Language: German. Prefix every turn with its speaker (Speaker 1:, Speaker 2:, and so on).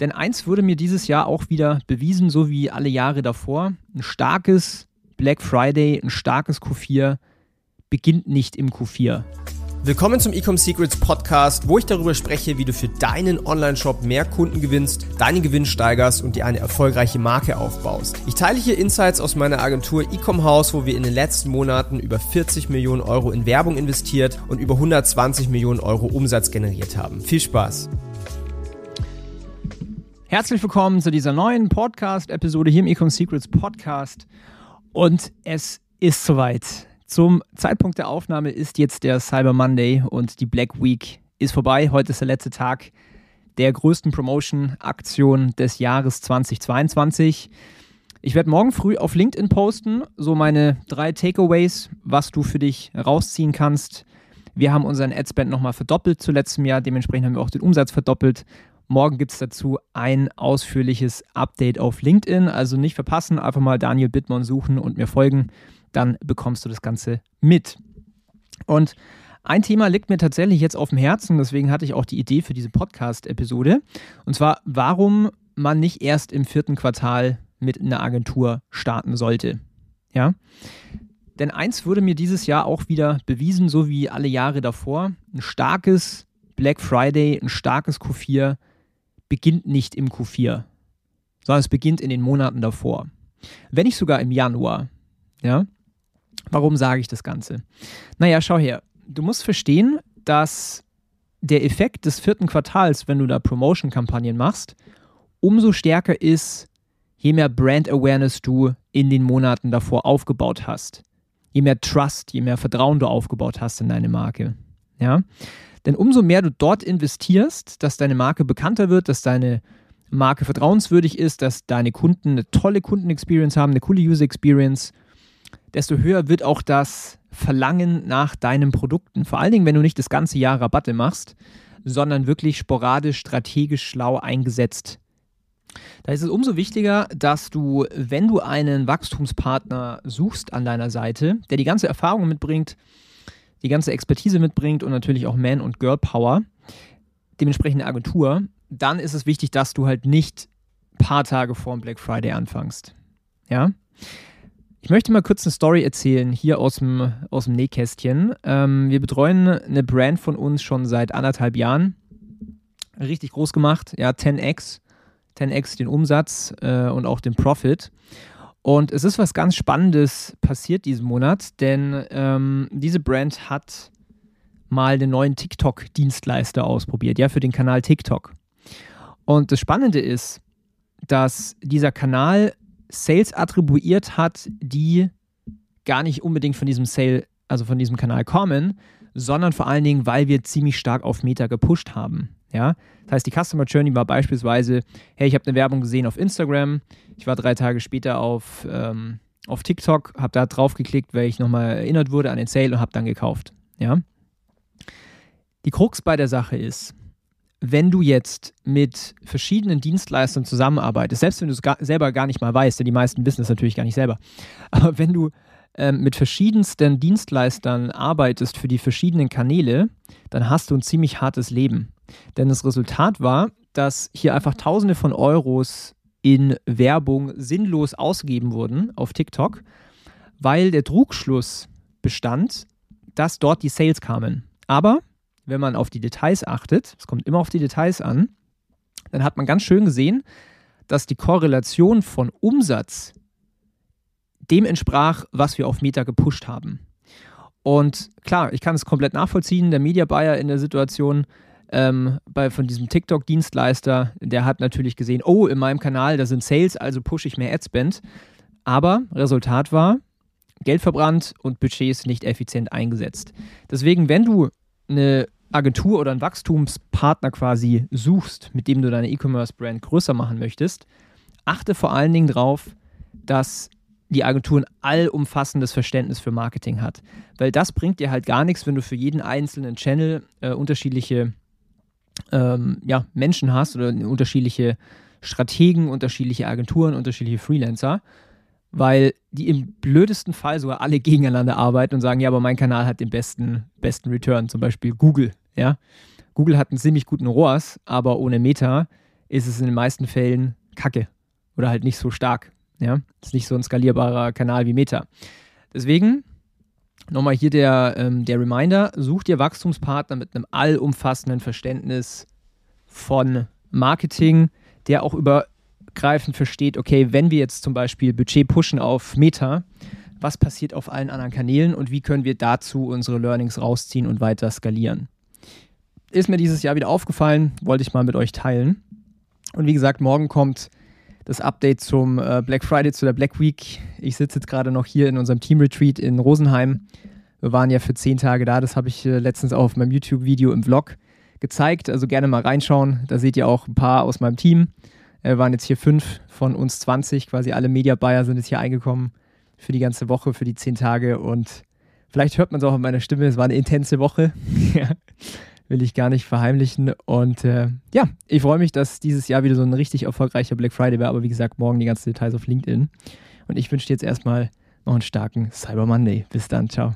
Speaker 1: Denn eins wurde mir dieses Jahr auch wieder bewiesen, so wie alle Jahre davor. Ein starkes Black Friday, ein starkes Q4 beginnt nicht im Q4.
Speaker 2: Willkommen zum Ecom Secrets Podcast, wo ich darüber spreche, wie du für deinen Online-Shop mehr Kunden gewinnst, deinen Gewinn steigerst und dir eine erfolgreiche Marke aufbaust. Ich teile hier Insights aus meiner Agentur Ecom House, wo wir in den letzten Monaten über 40 Millionen Euro in Werbung investiert und über 120 Millionen Euro Umsatz generiert haben. Viel Spaß!
Speaker 1: Herzlich willkommen zu dieser neuen Podcast-Episode hier im Ecom Secrets Podcast. Und es ist soweit. Zum Zeitpunkt der Aufnahme ist jetzt der Cyber Monday und die Black Week ist vorbei. Heute ist der letzte Tag der größten Promotion-Aktion des Jahres 2022. Ich werde morgen früh auf LinkedIn posten, so meine drei Takeaways, was du für dich rausziehen kannst. Wir haben unseren Adspend nochmal verdoppelt zu letztem Jahr, dementsprechend haben wir auch den Umsatz verdoppelt. Morgen gibt es dazu ein ausführliches Update auf LinkedIn, also nicht verpassen, einfach mal Daniel Bittmann suchen und mir folgen dann bekommst du das Ganze mit. Und ein Thema liegt mir tatsächlich jetzt auf dem Herzen, deswegen hatte ich auch die Idee für diese Podcast-Episode. Und zwar, warum man nicht erst im vierten Quartal mit einer Agentur starten sollte. Ja. Denn eins wurde mir dieses Jahr auch wieder bewiesen, so wie alle Jahre davor. Ein starkes Black Friday, ein starkes Q4 beginnt nicht im Q4, sondern es beginnt in den Monaten davor. Wenn nicht sogar im Januar. Ja. Warum sage ich das Ganze? Naja, schau her. Du musst verstehen, dass der Effekt des vierten Quartals, wenn du da Promotion-Kampagnen machst, umso stärker ist, je mehr Brand Awareness du in den Monaten davor aufgebaut hast. Je mehr Trust, je mehr Vertrauen du aufgebaut hast in deine Marke. Ja? Denn umso mehr du dort investierst, dass deine Marke bekannter wird, dass deine Marke vertrauenswürdig ist, dass deine Kunden eine tolle Kundenexperience haben, eine coole User Experience, desto höher wird auch das Verlangen nach deinen Produkten. Vor allen Dingen, wenn du nicht das ganze Jahr Rabatte machst, sondern wirklich sporadisch, strategisch schlau eingesetzt. Da ist es umso wichtiger, dass du, wenn du einen Wachstumspartner suchst an deiner Seite, der die ganze Erfahrung mitbringt, die ganze Expertise mitbringt und natürlich auch Man- und Girl-Power, dementsprechend eine Agentur, dann ist es wichtig, dass du halt nicht paar Tage vor dem Black Friday anfängst. Ja? Ich möchte mal kurz eine Story erzählen, hier aus dem, aus dem Nähkästchen. Ähm, wir betreuen eine Brand von uns schon seit anderthalb Jahren. Richtig groß gemacht, ja, 10x. 10x den Umsatz äh, und auch den Profit. Und es ist was ganz Spannendes passiert diesen Monat, denn ähm, diese Brand hat mal den neuen TikTok-Dienstleister ausprobiert, ja, für den Kanal TikTok. Und das Spannende ist, dass dieser Kanal Sales attribuiert hat, die gar nicht unbedingt von diesem Sale, also von diesem Kanal kommen, sondern vor allen Dingen, weil wir ziemlich stark auf Meta gepusht haben. Ja? Das heißt, die Customer Journey war beispielsweise, hey, ich habe eine Werbung gesehen auf Instagram, ich war drei Tage später auf, ähm, auf TikTok, habe da drauf geklickt, weil ich nochmal erinnert wurde an den Sale und habe dann gekauft. Ja? Die Krux bei der Sache ist, wenn du jetzt mit verschiedenen Dienstleistern zusammenarbeitest, selbst wenn du es gar, selber gar nicht mal weißt, denn die meisten wissen es natürlich gar nicht selber, aber wenn du ähm, mit verschiedensten Dienstleistern arbeitest für die verschiedenen Kanäle, dann hast du ein ziemlich hartes Leben. Denn das Resultat war, dass hier einfach Tausende von Euros in Werbung sinnlos ausgegeben wurden auf TikTok, weil der Trugschluss bestand, dass dort die Sales kamen. Aber wenn man auf die Details achtet, es kommt immer auf die Details an, dann hat man ganz schön gesehen, dass die Korrelation von Umsatz dem entsprach, was wir auf Meta gepusht haben. Und klar, ich kann es komplett nachvollziehen. Der Media Buyer in der Situation ähm, bei, von diesem TikTok-Dienstleister, der hat natürlich gesehen, oh, in meinem Kanal, da sind Sales, also pushe ich mehr Adspend. Aber Resultat war, Geld verbrannt und Budgets nicht effizient eingesetzt. Deswegen, wenn du eine Agentur oder einen Wachstumspartner quasi suchst, mit dem du deine E-Commerce-Brand größer machen möchtest, achte vor allen Dingen darauf, dass die Agentur ein allumfassendes Verständnis für Marketing hat. Weil das bringt dir halt gar nichts, wenn du für jeden einzelnen Channel äh, unterschiedliche ähm, ja, Menschen hast oder unterschiedliche Strategen, unterschiedliche Agenturen, unterschiedliche Freelancer, weil die im blödesten Fall sogar alle gegeneinander arbeiten und sagen, ja, aber mein Kanal hat den besten, besten Return, zum Beispiel Google. Ja? Google hat einen ziemlich guten ROAS, aber ohne Meta ist es in den meisten Fällen kacke oder halt nicht so stark. Ja, ist nicht so ein skalierbarer Kanal wie Meta. Deswegen nochmal hier der, ähm, der Reminder: Such dir Wachstumspartner mit einem allumfassenden Verständnis von Marketing, der auch übergreifend versteht, okay, wenn wir jetzt zum Beispiel Budget pushen auf Meta, was passiert auf allen anderen Kanälen und wie können wir dazu unsere Learnings rausziehen und weiter skalieren. Ist mir dieses Jahr wieder aufgefallen, wollte ich mal mit euch teilen. Und wie gesagt, morgen kommt das Update zum äh, Black Friday, zu der Black Week. Ich sitze jetzt gerade noch hier in unserem Team Retreat in Rosenheim. Wir waren ja für zehn Tage da, das habe ich äh, letztens auf meinem YouTube-Video im Vlog gezeigt. Also gerne mal reinschauen. Da seht ihr auch ein paar aus meinem Team. Wir waren jetzt hier fünf von uns 20, quasi alle Media Buyer sind jetzt hier eingekommen für die ganze Woche, für die zehn Tage. Und vielleicht hört man es auch in meiner Stimme, es war eine intense Woche. Will ich gar nicht verheimlichen. Und äh, ja, ich freue mich, dass dieses Jahr wieder so ein richtig erfolgreicher Black Friday war. Aber wie gesagt, morgen die ganzen Details auf LinkedIn. Und ich wünsche dir jetzt erstmal noch einen starken Cyber Monday. Bis dann, ciao.